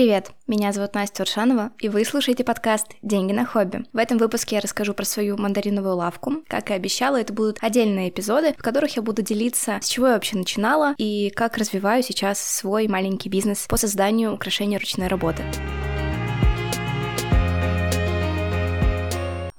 Привет, меня зовут Настя Уршанова, и вы слушаете подкаст «Деньги на хобби». В этом выпуске я расскажу про свою мандариновую лавку. Как и обещала, это будут отдельные эпизоды, в которых я буду делиться, с чего я вообще начинала и как развиваю сейчас свой маленький бизнес по созданию украшений ручной работы.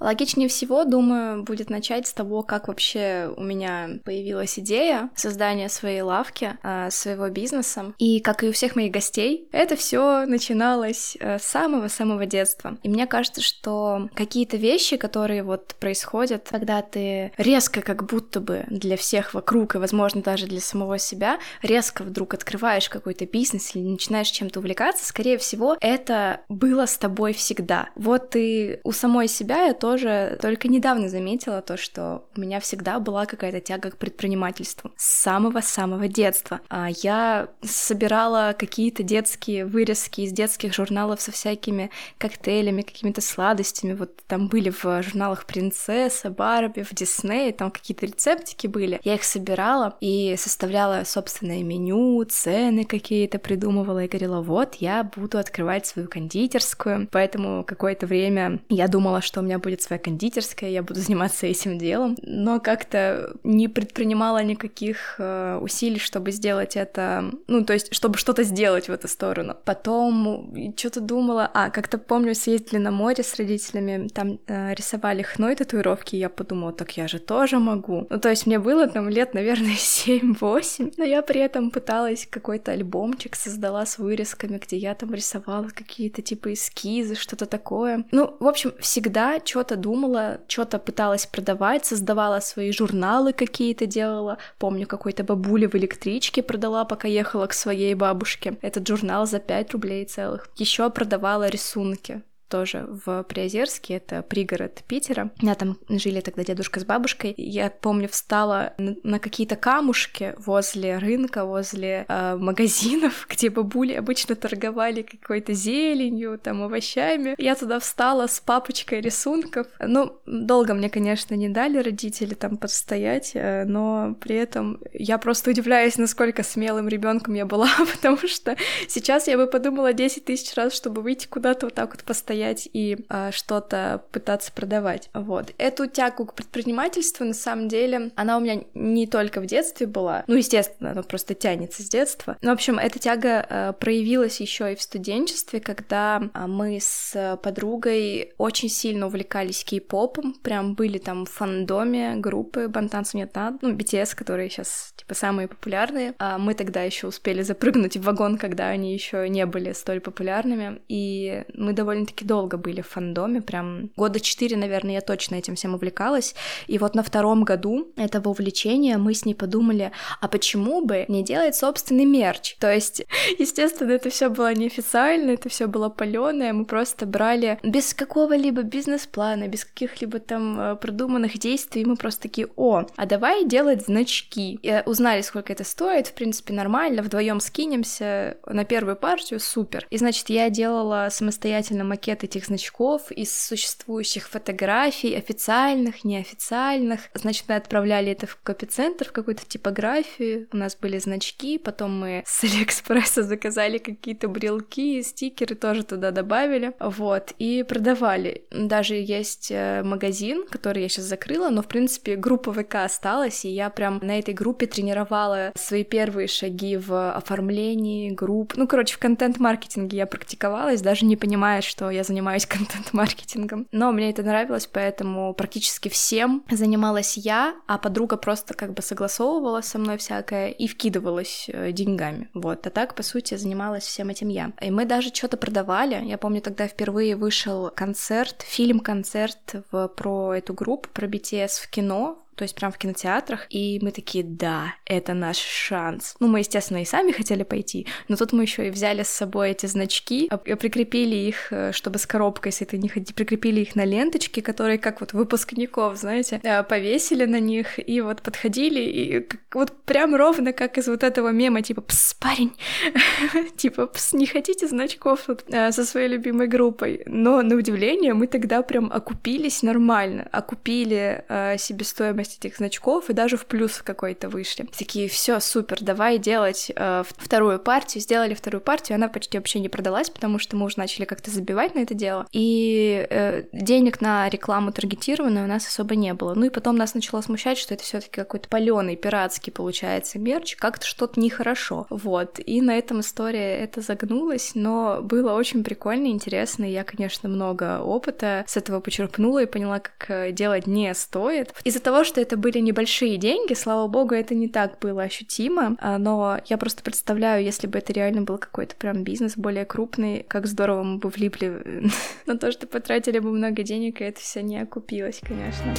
Логичнее всего, думаю, будет начать с того, как вообще у меня появилась идея создания своей лавки, а, своего бизнеса. И как и у всех моих гостей, это все начиналось э, с самого-самого детства. И мне кажется, что какие-то вещи, которые вот происходят, когда ты резко как будто бы для всех вокруг, и, возможно, даже для самого себя, резко вдруг открываешь какой-то бизнес или начинаешь чем-то увлекаться, скорее всего, это было с тобой всегда. Вот ты у самой себя я тоже только недавно заметила то, что у меня всегда была какая-то тяга к предпринимательству с самого-самого детства. А я собирала какие-то детские вырезки из детских журналов со всякими коктейлями, какими-то сладостями. Вот там были в журналах «Принцесса», «Барби», в «Дисней», там какие-то рецептики были. Я их собирала и составляла собственное меню, цены какие-то придумывала и говорила, вот, я буду открывать свою кондитерскую. Поэтому какое-то время я думала, что у меня будет будет своя кондитерская, я буду заниматься этим делом, но как-то не предпринимала никаких э, усилий, чтобы сделать это, ну, то есть, чтобы что-то сделать в эту сторону. Потом что-то думала, а, как-то помню, съездили на море с родителями, там э, рисовали хной татуировки, и я подумала, так я же тоже могу. Ну, то есть, мне было там лет, наверное, 7-8, но я при этом пыталась какой-то альбомчик создала с вырезками, где я там рисовала какие-то типа эскизы, что-то такое. Ну, в общем, всегда что-то что-то думала, что-то пыталась продавать, создавала свои журналы какие-то делала. Помню, какой-то бабуле в электричке продала, пока ехала к своей бабушке. Этот журнал за 5 рублей целых. Еще продавала рисунки тоже в Приозерске, это пригород Питера. У меня там жили тогда дедушка с бабушкой. Я помню, встала на какие-то камушки возле рынка, возле э, магазинов, где бабули обычно торговали какой-то зеленью, там, овощами. Я туда встала с папочкой рисунков. Ну, долго мне, конечно, не дали родители там подстоять, э, но при этом я просто удивляюсь, насколько смелым ребенком я была, потому что сейчас я бы подумала 10 тысяч раз, чтобы выйти куда-то вот так вот постоять стоять и э, что-то пытаться продавать. Вот. Эту тягу к предпринимательству, на самом деле, она у меня не только в детстве была, ну, естественно, она просто тянется с детства. Но, в общем, эта тяга э, проявилась еще и в студенчестве, когда э, мы с подругой очень сильно увлекались кей-попом, прям были там в фандоме группы Бантанцу нет ну, BTS, которые сейчас, типа, самые популярные. А мы тогда еще успели запрыгнуть в вагон, когда они еще не были столь популярными, и мы довольно-таки долго были в фандоме, прям года четыре, наверное, я точно этим всем увлекалась. И вот на втором году этого увлечения мы с ней подумали, а почему бы не делать собственный мерч? То есть, естественно, это все было неофициально, это все было паленое, мы просто брали без какого-либо бизнес-плана, без каких-либо там э, продуманных действий, мы просто такие, о, а давай делать значки. И узнали, сколько это стоит, в принципе, нормально, вдвоем скинемся на первую партию, супер. И, значит, я делала самостоятельно макет этих значков из существующих фотографий, официальных, неофициальных. Значит, мы отправляли это в копицентр, в какую-то типографию. У нас были значки, потом мы с Алиэкспресса заказали какие-то брелки, стикеры тоже туда добавили. Вот, и продавали. Даже есть э, магазин, который я сейчас закрыла, но, в принципе, группа ВК осталась, и я прям на этой группе тренировала свои первые шаги в оформлении групп. Ну, короче, в контент-маркетинге я практиковалась, даже не понимая, что я занимаюсь контент-маркетингом. Но мне это нравилось, поэтому практически всем занималась я, а подруга просто как бы согласовывала со мной всякое и вкидывалась э, деньгами. Вот, а так, по сути, занималась всем этим я. И мы даже что-то продавали. Я помню, тогда впервые вышел концерт, фильм-концерт про эту группу, про BTS в кино, то есть прям в кинотеатрах, и мы такие, да, это наш шанс. Ну, мы, естественно, и сами хотели пойти, но тут мы еще и взяли с собой эти значки, прикрепили их, э, чтобы с коробкой с этой не ходить, прикрепили их на ленточки, которые как вот выпускников, знаете, э, повесили на них, и вот подходили, и вот прям ровно как из вот этого мема, типа, пс, парень, типа, пс, не хотите значков тут э, со своей любимой группой? Но, на удивление, мы тогда прям окупились нормально, окупили себестоимость стоимость этих значков и даже в плюс какой-то вышли. Такие, все, супер, давай делать э, вторую партию. Сделали вторую партию, она почти вообще не продалась, потому что мы уже начали как-то забивать на это дело. И э, денег на рекламу таргетированную у нас особо не было. Ну и потом нас начало смущать, что это все-таки какой-то паленый, пиратский получается мерч, как-то что-то нехорошо. Вот. И на этом история это загнулась, но было очень прикольно, интересно. Я, конечно, много опыта с этого почерпнула и поняла, как э, делать не стоит. Из-за того, что это были небольшие деньги, слава богу, это не так было ощутимо, а, но я просто представляю, если бы это реально был какой-то прям бизнес более крупный, как здорово мы бы влипли на то, что потратили бы много денег, и это все не окупилось, конечно.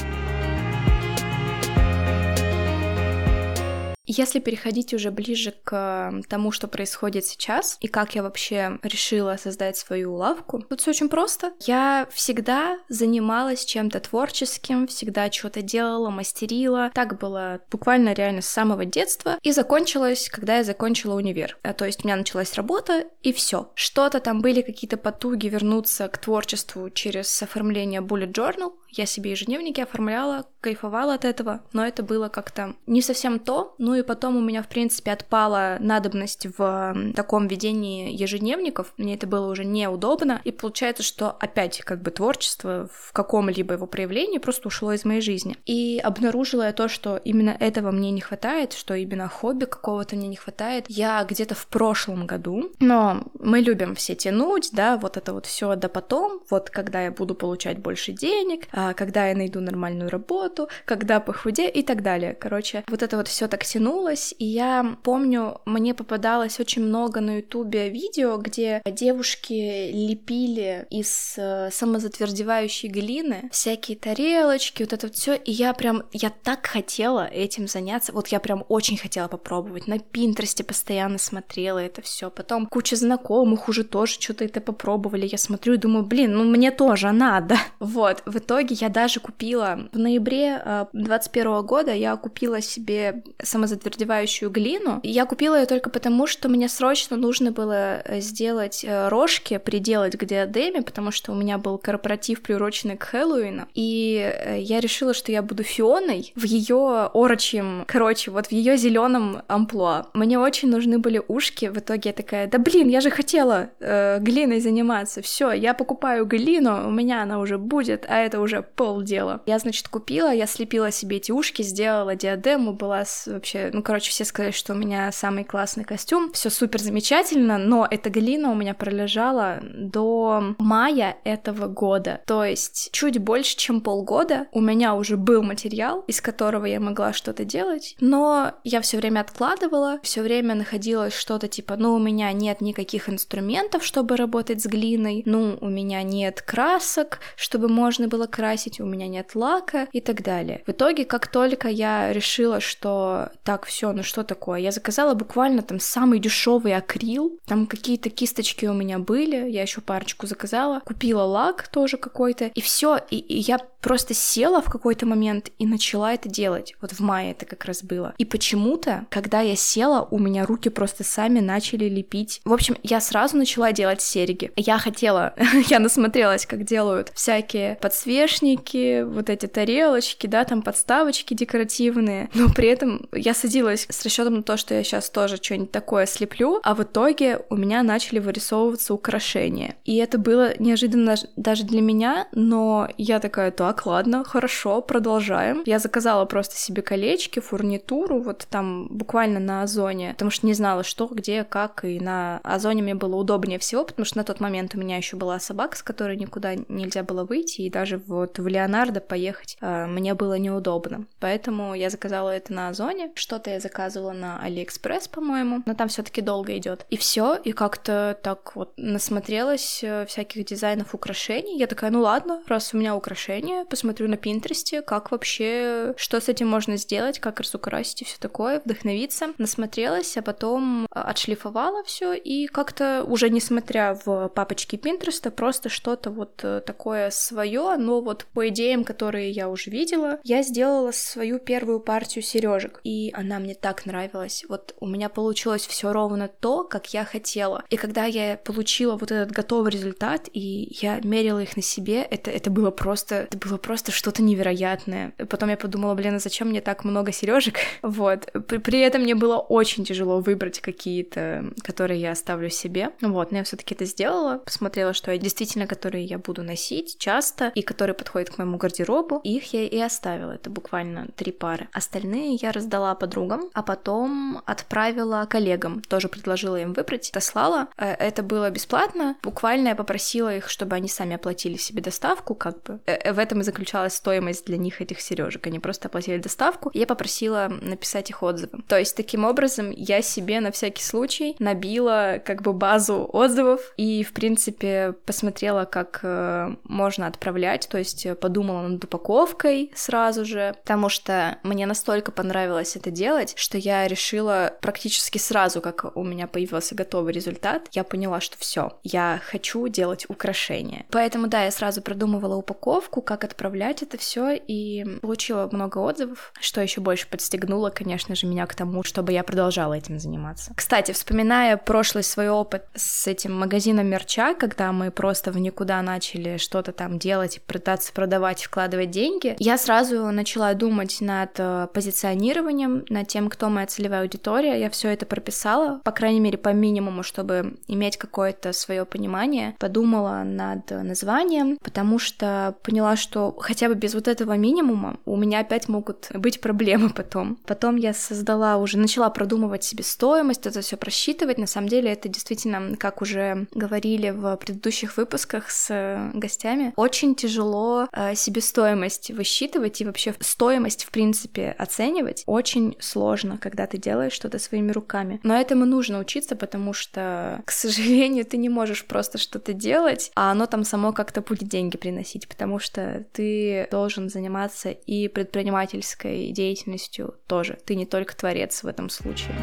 Если переходить уже ближе к тому, что происходит сейчас, и как я вообще решила создать свою лавку, тут все очень просто. Я всегда занималась чем-то творческим, всегда что-то делала, мастерила. Так было буквально реально с самого детства. И закончилось, когда я закончила универ. А, то есть у меня началась работа, и все. Что-то там были какие-то потуги вернуться к творчеству через оформление bullet journal, я себе ежедневники оформляла, кайфовала от этого, но это было как-то не совсем то. Ну и потом у меня, в принципе, отпала надобность в таком ведении ежедневников. Мне это было уже неудобно. И получается, что опять как бы творчество в каком-либо его проявлении просто ушло из моей жизни. И обнаружила я то, что именно этого мне не хватает, что именно хобби какого-то мне не хватает. Я где-то в прошлом году, но мы любим все тянуть, да, вот это вот все до потом, вот когда я буду получать больше денег, а, когда я найду нормальную работу, когда похудею и так далее. Короче, вот это вот все так тянулось, и я помню, мне попадалось очень много на ютубе видео, где девушки лепили из э, самозатвердевающей глины всякие тарелочки, вот это вот все, и я прям, я так хотела этим заняться, вот я прям очень хотела попробовать, на Пинтересте постоянно смотрела это все, потом куча знакомых уже тоже что-то это попробовали, я смотрю и думаю, блин, ну мне тоже надо. Вот, в итоге итоге я даже купила в ноябре 21 э, года я купила себе самозатвердевающую глину. Я купила ее только потому, что мне срочно нужно было э, сделать э, рожки, приделать к диадеме, потому что у меня был корпоратив, приуроченный к Хэллоуину. И я решила, что я буду Фионой в ее орочьем, короче, вот в ее зеленом амплуа. Мне очень нужны были ушки. В итоге я такая, да блин, я же хотела э, глиной заниматься. Все, я покупаю глину, у меня она уже будет, а это уже полдела. Я, значит, купила, я слепила себе эти ушки, сделала диадему, была вообще, ну, короче, все сказали, что у меня самый классный костюм, все супер замечательно, но эта глина у меня пролежала до мая этого года, то есть чуть больше, чем полгода у меня уже был материал, из которого я могла что-то делать, но я все время откладывала, все время находилось что-то типа, ну, у меня нет никаких инструментов, чтобы работать с глиной, ну, у меня нет красок, чтобы можно было красить, красить, у меня нет лака и так далее. В итоге, как только я решила, что так, все, ну что такое, я заказала буквально там самый дешевый акрил, там какие-то кисточки у меня были, я еще парочку заказала, купила лак тоже какой-то, и все, и, и я просто села в какой-то момент и начала это делать. Вот в мае это как раз было. И почему-то, когда я села, у меня руки просто сами начали лепить. В общем, я сразу начала делать серьги. Я хотела, я насмотрелась, как делают всякие подсвечники, подсвечники, вот эти тарелочки, да, там подставочки декоративные, но при этом я садилась с расчетом на то, что я сейчас тоже что-нибудь такое слеплю, а в итоге у меня начали вырисовываться украшения. И это было неожиданно даже для меня, но я такая, так, ладно, хорошо, продолжаем. Я заказала просто себе колечки, фурнитуру, вот там буквально на Озоне, потому что не знала, что, где, как, и на Озоне мне было удобнее всего, потому что на тот момент у меня еще была собака, с которой никуда нельзя было выйти, и даже вот вот в Леонардо поехать э, мне было неудобно. Поэтому я заказала это на Озоне. Что-то я заказывала на Алиэкспресс, по-моему, но там все-таки долго идет. И все, и как-то так вот насмотрелась э, всяких дизайнов украшений. Я такая, ну ладно, раз у меня украшения, посмотрю на Пинтересте, как вообще, что с этим можно сделать, как разукрасить и все такое, вдохновиться. Насмотрелась, а потом э, отшлифовала все и как-то уже несмотря в папочке Пинтереста, просто что-то вот такое свое, но вот вот по идеям, которые я уже видела, я сделала свою первую партию сережек, и она мне так нравилась. Вот у меня получилось все ровно то, как я хотела. И когда я получила вот этот готовый результат, и я мерила их на себе, это, это было просто, это было просто что-то невероятное. Потом я подумала, блин, а зачем мне так много сережек? Вот. При, при этом мне было очень тяжело выбрать какие-то, которые я оставлю себе. Вот, но я все-таки это сделала, посмотрела, что я действительно, которые я буду носить часто и которые подходят к моему гардеробу, их я и оставила. Это буквально три пары. Остальные я раздала подругам, а потом отправила коллегам, тоже предложила им выбрать, дослала. Э, это было бесплатно. Буквально я попросила их, чтобы они сами оплатили себе доставку, как бы. Э, э, в этом и заключалась стоимость для них этих сережек. Они просто оплатили доставку. Я попросила написать их отзывы. То есть таким образом я себе на всякий случай набила как бы базу отзывов и, в принципе, посмотрела, как можно отправлять, то есть подумала над упаковкой сразу же, потому что мне настолько понравилось это делать, что я решила практически сразу, как у меня появился готовый результат, я поняла, что все, я хочу делать украшения. Поэтому да, я сразу продумывала упаковку, как отправлять это все, и получила много отзывов, что еще больше подстегнуло, конечно же, меня к тому, чтобы я продолжала этим заниматься. Кстати, вспоминая прошлый свой опыт с этим магазином мерча, когда мы просто в никуда начали что-то там делать, пытаться продавать, вкладывать деньги, я сразу начала думать над э, позиционированием, над тем, кто моя целевая аудитория. Я все это прописала, по крайней мере, по минимуму, чтобы иметь какое-то свое понимание. Подумала над названием, потому что поняла, что хотя бы без вот этого минимума у меня опять могут быть проблемы потом. Потом я создала уже, начала продумывать себе стоимость, это все просчитывать. На самом деле это действительно, как уже говорили в предыдущих выпусках с гостями, очень тяжело э, себестоимость высчитывать и вообще стоимость, в принципе, оценивать. Очень сложно, когда ты делаешь что-то своими руками. Но этому нужно учиться, потому что, к сожалению, ты не можешь просто что-то делать, а оно там само как-то будет деньги приносить, потому что ты должен заниматься и предпринимательской деятельностью тоже. Ты не только творец в этом случае.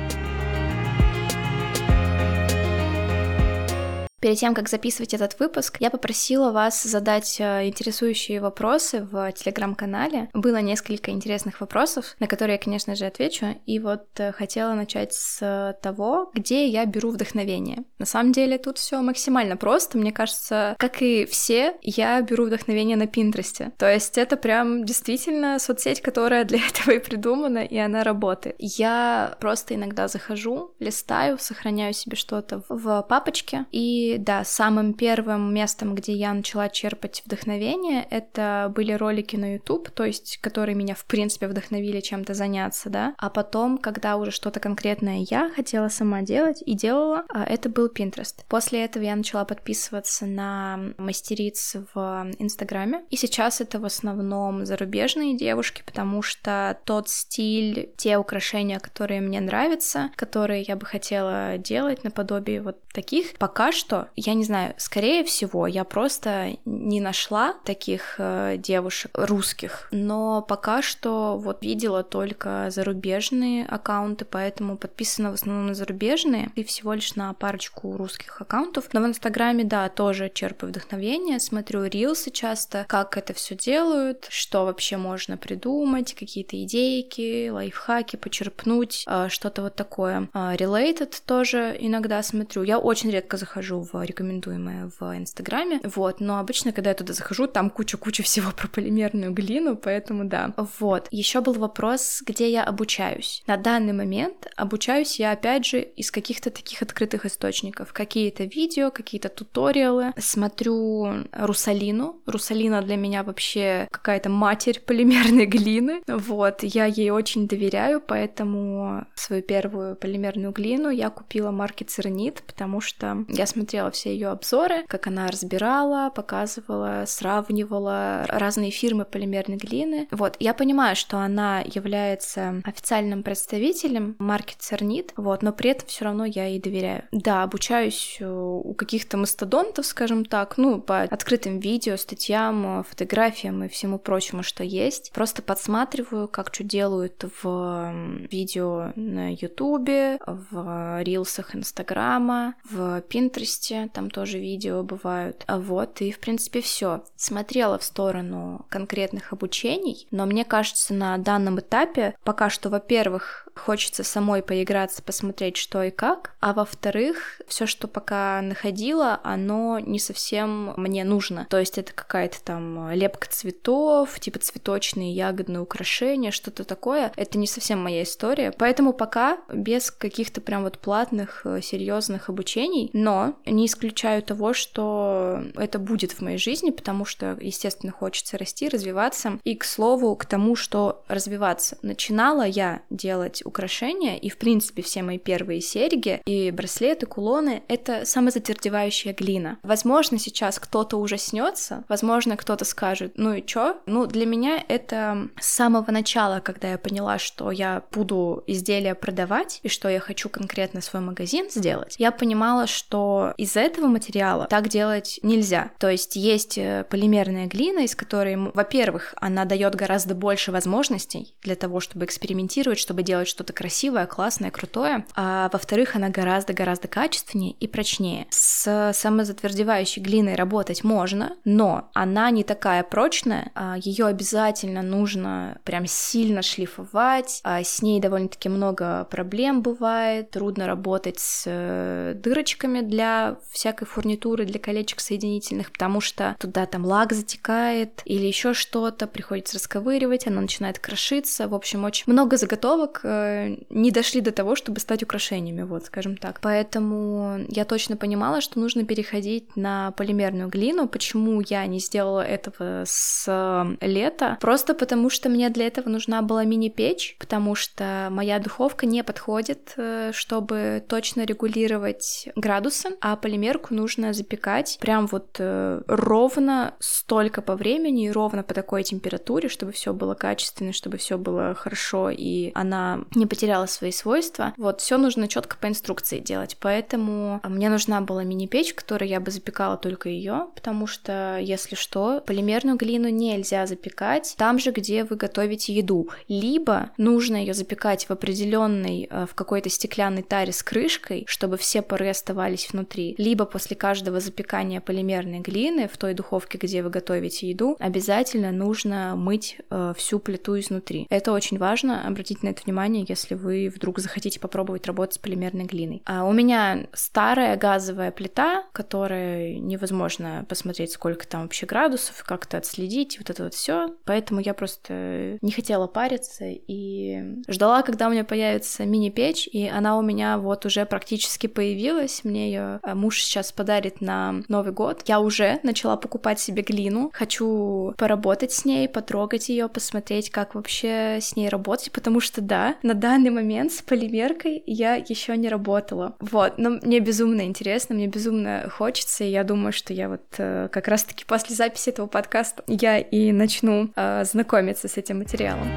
Перед тем, как записывать этот выпуск, я попросила вас задать э, интересующие вопросы в телеграм-канале. Было несколько интересных вопросов, на которые я, конечно же, отвечу. И вот э, хотела начать с того, где я беру вдохновение. На самом деле тут все максимально просто. Мне кажется, как и все, я беру вдохновение на Пинтересте. То есть это прям действительно соцсеть, которая для этого и придумана, и она работает. Я просто иногда захожу, листаю, сохраняю себе что-то в папочке и да, самым первым местом, где я начала черпать вдохновение, это были ролики на YouTube, то есть которые меня, в принципе, вдохновили чем-то заняться, да. А потом, когда уже что-то конкретное я хотела сама делать и делала, а, это был Pinterest. После этого я начала подписываться на мастериц в Инстаграме, и сейчас это в основном зарубежные девушки, потому что тот стиль, те украшения, которые мне нравятся, которые я бы хотела делать наподобие вот таких, пока я не знаю, скорее всего, я просто не нашла таких э, девушек русских, но пока что вот видела только зарубежные аккаунты, поэтому подписана в основном на зарубежные и всего лишь на парочку русских аккаунтов. Но в Инстаграме, да, тоже черпаю вдохновение, смотрю рилсы часто, как это все делают, что вообще можно придумать, какие-то идейки, лайфхаки почерпнуть, э, что-то вот такое. Э, related тоже иногда смотрю. Я очень редко захожу в рекомендуемое в Инстаграме. Вот, но обычно, когда я туда захожу, там куча-куча всего про полимерную глину, поэтому да. Вот. Еще был вопрос, где я обучаюсь. На данный момент обучаюсь я, опять же, из каких-то таких открытых источников. Какие-то видео, какие-то туториалы. Смотрю Русалину. Русалина для меня вообще какая-то матерь полимерной глины. Вот, я ей очень доверяю, поэтому свою первую полимерную глину я купила марки Цернит, потому что я смотрела смотрела все ее обзоры, как она разбирала, показывала, сравнивала разные фирмы полимерной глины. Вот, я понимаю, что она является официальным представителем марки Цернит, вот, но при этом все равно я ей доверяю. Да, обучаюсь у каких-то мастодонтов, скажем так, ну, по открытым видео, статьям, фотографиям и всему прочему, что есть. Просто подсматриваю, как что делают в видео на Ютубе, в рилсах Инстаграма, в Пинтересте, Пинтересте, там тоже видео бывают. А вот, и в принципе все. Смотрела в сторону конкретных обучений, но мне кажется, на данном этапе пока что, во-первых, хочется самой поиграться, посмотреть, что и как, а во-вторых, все, что пока находила, оно не совсем мне нужно. То есть это какая-то там лепка цветов, типа цветочные ягодные украшения, что-то такое. Это не совсем моя история. Поэтому пока без каких-то прям вот платных, э, серьезных обучений, но не исключаю того, что это будет в моей жизни, потому что, естественно, хочется расти, развиваться. И, к слову, к тому, что развиваться. Начинала я делать украшения, и, в принципе, все мои первые серьги и браслеты, кулоны — это самозатвердевающая глина. Возможно, сейчас кто-то ужаснется, возможно, кто-то скажет, ну и чё? Ну, для меня это с самого начала, когда я поняла, что я буду изделия продавать, и что я хочу конкретно свой магазин сделать, я понимала, что из этого материала так делать нельзя. То есть есть э, полимерная глина, из которой, во-первых, она дает гораздо больше возможностей для того, чтобы экспериментировать, чтобы делать что что-то красивое, классное, крутое, а во-вторых, она гораздо-гораздо качественнее и прочнее. С самозатвердевающей глиной работать можно, но она не такая прочная, а ее обязательно нужно прям сильно шлифовать, а с ней довольно-таки много проблем бывает, трудно работать с э, дырочками для всякой фурнитуры, для колечек соединительных, потому что туда там лак затекает или еще что-то, приходится расковыривать, она начинает крошиться, в общем, очень много заготовок, э, не дошли до того, чтобы стать украшениями, вот, скажем так. Поэтому я точно понимала, что нужно переходить на полимерную глину. Почему я не сделала этого с э, лета? Просто потому, что мне для этого нужна была мини-печь, потому что моя духовка не подходит, э, чтобы точно регулировать градусы, а полимерку нужно запекать прям вот э, ровно столько по времени и ровно по такой температуре, чтобы все было качественно, чтобы все было хорошо, и она не потеряла свои свойства. Вот, все нужно четко по инструкции делать. Поэтому мне нужна была мини-печь, которой я бы запекала только ее, потому что, если что, полимерную глину нельзя запекать там же, где вы готовите еду. Либо нужно ее запекать в определенной, э, в какой-то стеклянной таре с крышкой, чтобы все пары оставались внутри. Либо после каждого запекания полимерной глины в той духовке, где вы готовите еду, обязательно нужно мыть э, всю плиту изнутри. Это очень важно, обратить на это внимание, если вы вдруг захотите попробовать работать с полимерной глиной. А у меня старая газовая плита, которая невозможно посмотреть, сколько там вообще градусов, как-то отследить, вот это вот все. Поэтому я просто не хотела париться и ждала, когда у меня появится мини-печь, и она у меня вот уже практически появилась. Мне ее муж сейчас подарит на Новый год. Я уже начала покупать себе глину. Хочу поработать с ней, потрогать ее, посмотреть, как вообще с ней работать, потому что да, на данный момент с полимеркой я еще не работала. Вот, но мне безумно интересно, мне безумно хочется, и я думаю, что я вот э, как раз-таки после записи этого подкаста я и начну э, знакомиться с этим материалом.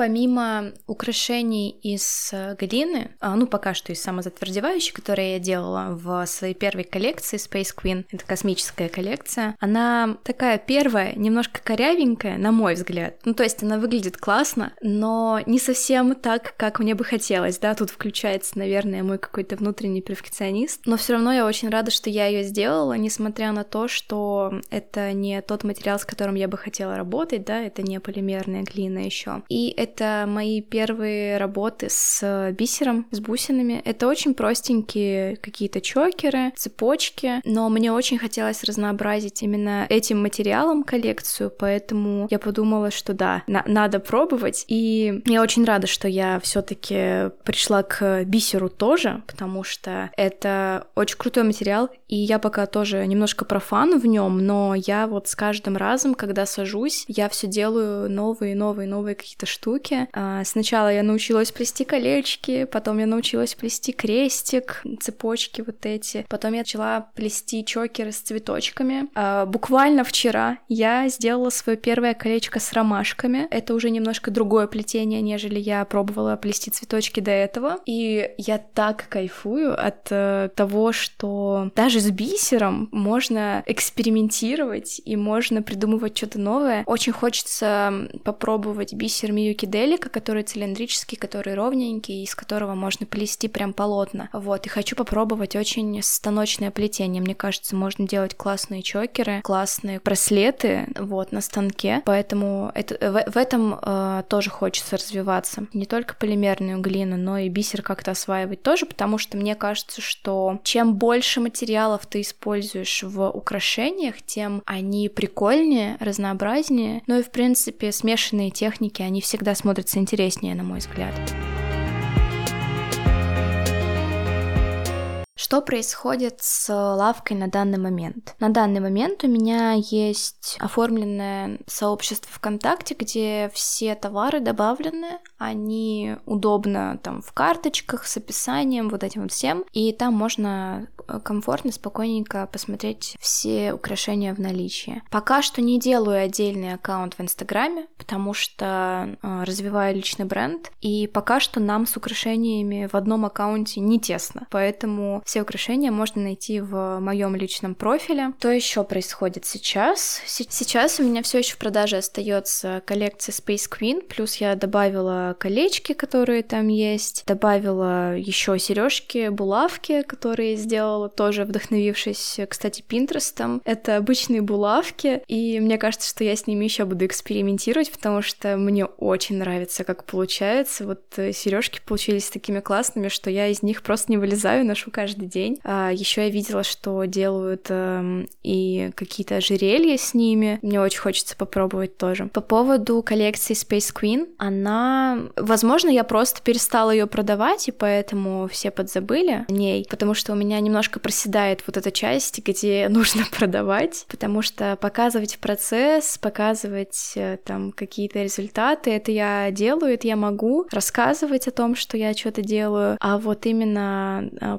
Помимо украшений из э, глины, а, ну пока что из самозатвердевающей, которые я делала в своей первой коллекции Space Queen, это космическая коллекция, она такая первая, немножко корявенькая, на мой взгляд. Ну то есть она выглядит классно, но не совсем так, как мне бы хотелось, да, тут включается, наверное, мой какой-то внутренний перфекционист, но все равно я очень рада, что я ее сделала, несмотря на то, что это не тот материал, с которым я бы хотела работать, да, это не полимерная глина еще. И это это мои первые работы с бисером, с бусинами. Это очень простенькие какие-то чокеры, цепочки, но мне очень хотелось разнообразить именно этим материалом коллекцию, поэтому я подумала, что да, на надо пробовать. И я очень рада, что я все-таки пришла к бисеру тоже, потому что это очень крутой материал, и я пока тоже немножко профан в нем, но я вот с каждым разом, когда сажусь, я все делаю новые, новые, новые какие-то штуки, штуки. А, сначала я научилась плести колечки, потом я научилась плести крестик, цепочки вот эти. Потом я начала плести чокеры с цветочками. А, буквально вчера я сделала свое первое колечко с ромашками. Это уже немножко другое плетение, нежели я пробовала плести цветочки до этого. И я так кайфую от э, того, что даже с бисером можно экспериментировать и можно придумывать что-то новое. Очень хочется попробовать бисер Миюки фрикиделика, который цилиндрический, который ровненький, из которого можно плести прям полотна. Вот, и хочу попробовать очень станочное плетение. Мне кажется, можно делать классные чокеры, классные браслеты, вот, на станке. Поэтому это, в, в этом э, тоже хочется развиваться. Не только полимерную глину, но и бисер как-то осваивать тоже, потому что мне кажется, что чем больше материалов ты используешь в украшениях, тем они прикольнее, разнообразнее. Ну и, в принципе, смешанные техники, они всегда смотрятся интереснее, на мой взгляд. Что происходит с лавкой на данный момент? На данный момент у меня есть оформленное сообщество ВКонтакте, где все товары добавлены, они удобно там в карточках с описанием, вот этим вот всем, и там можно комфортно, спокойненько посмотреть все украшения в наличии. Пока что не делаю отдельный аккаунт в Инстаграме, потому что э, развиваю личный бренд, и пока что нам с украшениями в одном аккаунте не тесно, поэтому все украшения можно найти в моем личном профиле. Что еще происходит сейчас? Сейчас у меня все еще в продаже остается коллекция Space Queen, плюс я добавила колечки, которые там есть, добавила еще сережки, булавки, которые сделала тоже вдохновившись, кстати, Пинтерестом. Это обычные булавки, и мне кажется, что я с ними еще буду экспериментировать, потому что мне очень нравится, как получается. Вот э, сережки получились такими классными, что я из них просто не вылезаю, ношу каждый день. А еще я видела, что делают э, и какие-то ожерелья с ними. Мне очень хочется попробовать тоже. По поводу коллекции Space Queen, она, возможно, я просто перестала ее продавать, и поэтому все подзабыли о ней, потому что у меня немножко проседает вот эта часть, где нужно продавать, потому что показывать процесс, показывать э, там какие-то результаты, это я делаю, это я могу рассказывать о том, что я что-то делаю, а вот именно э,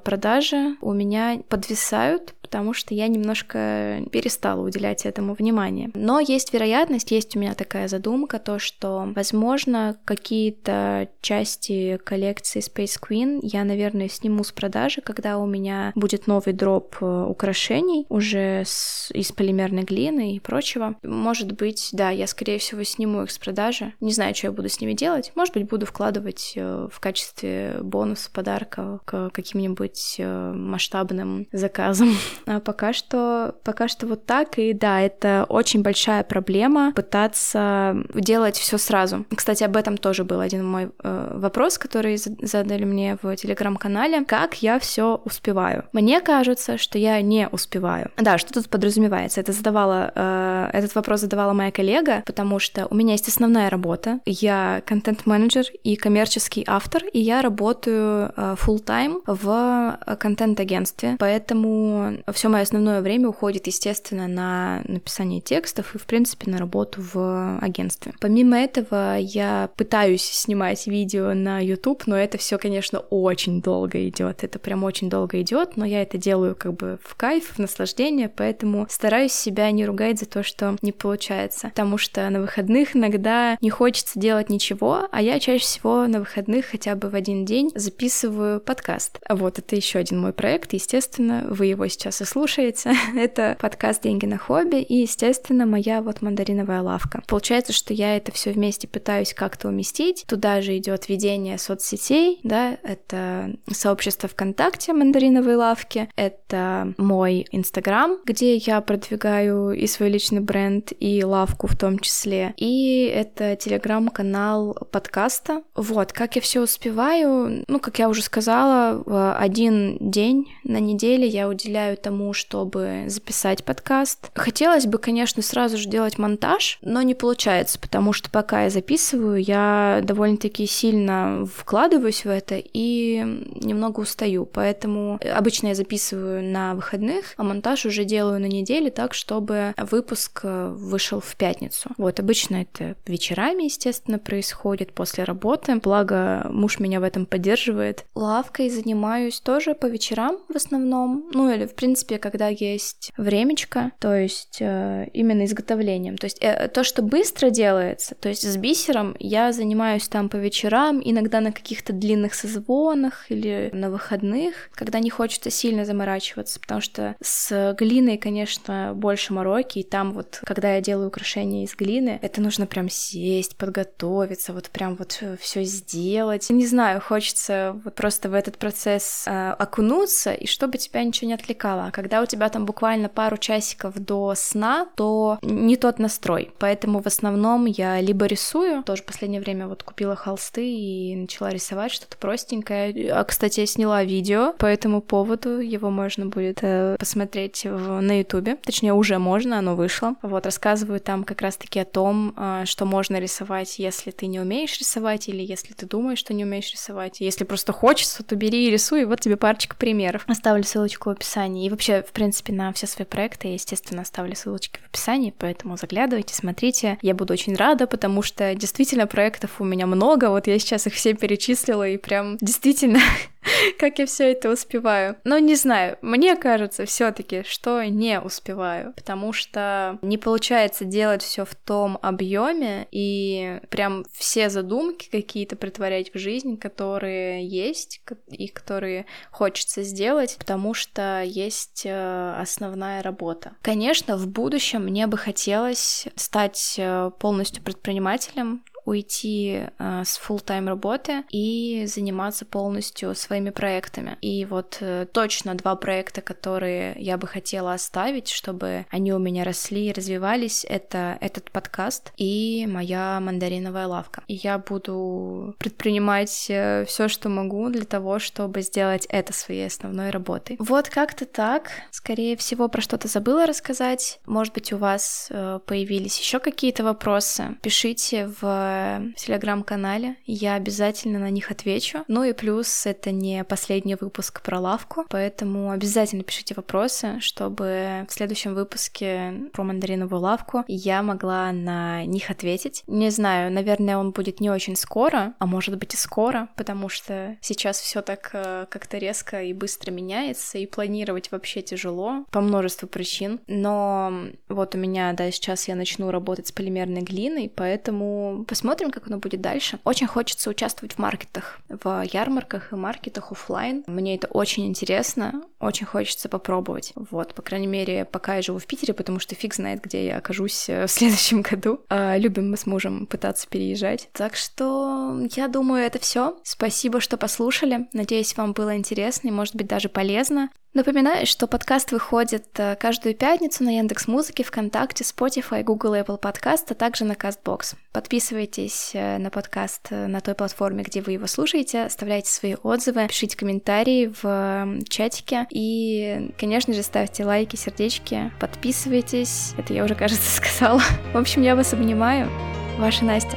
продажи у меня подвисают, потому что я немножко перестала уделять этому внимание. Но есть вероятность, есть у меня такая задумка, то, что, возможно, какие-то части коллекции Space Queen я, наверное, сниму с продажи, когда у меня будет новый дроп э, украшений уже с, из полимерной глины и прочего. Может быть, да, я, скорее всего, сниму их с продажи. Не знаю, что я буду с ними делать. Может быть, буду вкладывать э, в качестве бонуса, подарка к каким-нибудь э, масштабным заказам. А пока что, пока что вот так, и да, это очень большая проблема пытаться делать все сразу. Кстати, об этом тоже был один мой э, вопрос, который задали мне в телеграм-канале. Как я все успеваю? Мне кажется, что я не успеваю. Да, что тут подразумевается? Это задавала, э, этот вопрос задавала моя коллега, потому что у меня есть основная работа. Я контент-менеджер и коммерческий автор, и я работаю э, full-time в контент-агентстве, поэтому все мое основное время уходит, естественно, на написание текстов и, в принципе, на работу в агентстве. Помимо этого, я пытаюсь снимать видео на YouTube, но это все, конечно, очень долго идет. Это прям очень долго идет, но я это делаю как бы в кайф, в наслаждение, поэтому стараюсь себя не ругать за то, что не получается. Потому что на выходных иногда не хочется делать ничего, а я чаще всего на выходных хотя бы в один день записываю подкаст. Вот, это еще один мой проект, естественно, вы его сейчас и слушаете. это подкаст «Деньги на хобби» и, естественно, моя вот мандариновая лавка. Получается, что я это все вместе пытаюсь как-то уместить. Туда же идет ведение соцсетей, да, это сообщество ВКонтакте мандариновой лавки, это мой Инстаграм, где я продвигаю и свой личный бренд, и лавку в том числе, и это телеграм-канал подкаста. Вот, как я все успеваю, ну, как я уже сказала, один день на неделе я уделяю тому, чтобы записать подкаст. Хотелось бы, конечно, сразу же делать монтаж, но не получается, потому что пока я записываю, я довольно-таки сильно вкладываюсь в это и немного устаю. Поэтому обычно я записываю на выходных, а монтаж уже делаю на неделе так, чтобы выпуск э, вышел в пятницу. Вот, обычно это вечерами, естественно, происходит после работы. Благо, муж меня в этом поддерживает. Лавкой занимаюсь тоже по вечерам в основном. Ну или, в принципе, принципе, когда есть времечко, то есть э, именно изготовлением. То есть э, то, что быстро делается, то есть с бисером я занимаюсь там по вечерам, иногда на каких-то длинных созвонах или на выходных, когда не хочется сильно заморачиваться, потому что с глиной, конечно, больше мороки, и там вот, когда я делаю украшения из глины, это нужно прям сесть, подготовиться, вот прям вот все сделать. Не знаю, хочется вот просто в этот процесс э, окунуться, и чтобы тебя ничего не отвлекало. А когда у тебя там буквально пару часиков до сна, то не тот настрой. Поэтому в основном я либо рисую, тоже в последнее время вот купила холсты и начала рисовать что-то простенькое. А, кстати, я сняла видео по этому поводу, его можно будет э, посмотреть в, на ютубе, точнее уже можно, оно вышло. Вот, рассказываю там как раз-таки о том, э, что можно рисовать, если ты не умеешь рисовать, или если ты думаешь, что не умеешь рисовать. Если просто хочется, то бери и рисуй, и вот тебе парочка примеров. Оставлю ссылочку в описании. И вообще, в принципе, на все свои проекты я, естественно, оставлю ссылочки в описании, поэтому заглядывайте, смотрите. Я буду очень рада, потому что действительно проектов у меня много. Вот я сейчас их все перечислила, и прям действительно как я все это успеваю. Но не знаю, мне кажется все-таки, что не успеваю, потому что не получается делать все в том объеме и прям все задумки какие-то притворять в жизнь, которые есть и которые хочется сделать, потому что есть э, основная работа. Конечно, в будущем мне бы хотелось стать э, полностью предпринимателем, уйти э, с full тайм работы и заниматься полностью своими проектами. И вот э, точно два проекта, которые я бы хотела оставить, чтобы они у меня росли и развивались, это этот подкаст и моя мандариновая лавка. И я буду предпринимать э, все, что могу для того, чтобы сделать это своей основной работой. Вот как-то так. Скорее всего, про что-то забыла рассказать. Может быть, у вас э, появились еще какие-то вопросы. Пишите в в телеграм-канале. Я обязательно на них отвечу. Ну и плюс это не последний выпуск про лавку, поэтому обязательно пишите вопросы, чтобы в следующем выпуске про мандариновую лавку я могла на них ответить. Не знаю, наверное, он будет не очень скоро, а может быть и скоро, потому что сейчас все так э, как-то резко и быстро меняется, и планировать вообще тяжело по множеству причин. Но вот у меня, да, сейчас я начну работать с полимерной глиной, поэтому посмотрим, как оно будет дальше. Очень хочется участвовать в маркетах, в ярмарках и маркетах офлайн. Мне это очень интересно, очень хочется попробовать. Вот, по крайней мере, пока я живу в Питере, потому что фиг знает, где я окажусь э, в следующем году. А, любим мы с мужем пытаться переезжать. Так что я думаю, это все. Спасибо, что послушали. Надеюсь, вам было интересно и, может быть, даже полезно. Напоминаю, что подкаст выходит э, каждую пятницу на Яндекс Музыке, ВКонтакте, Spotify, Google Apple Podcast, а также на CastBox. Подписывайтесь э, на подкаст э, на той платформе, где вы его слушаете, оставляйте свои отзывы, пишите комментарии в чатике и, конечно же, ставьте лайки, сердечки, подписывайтесь. Это я уже, кажется, сказала. В общем, я вас обнимаю. Ваша Настя.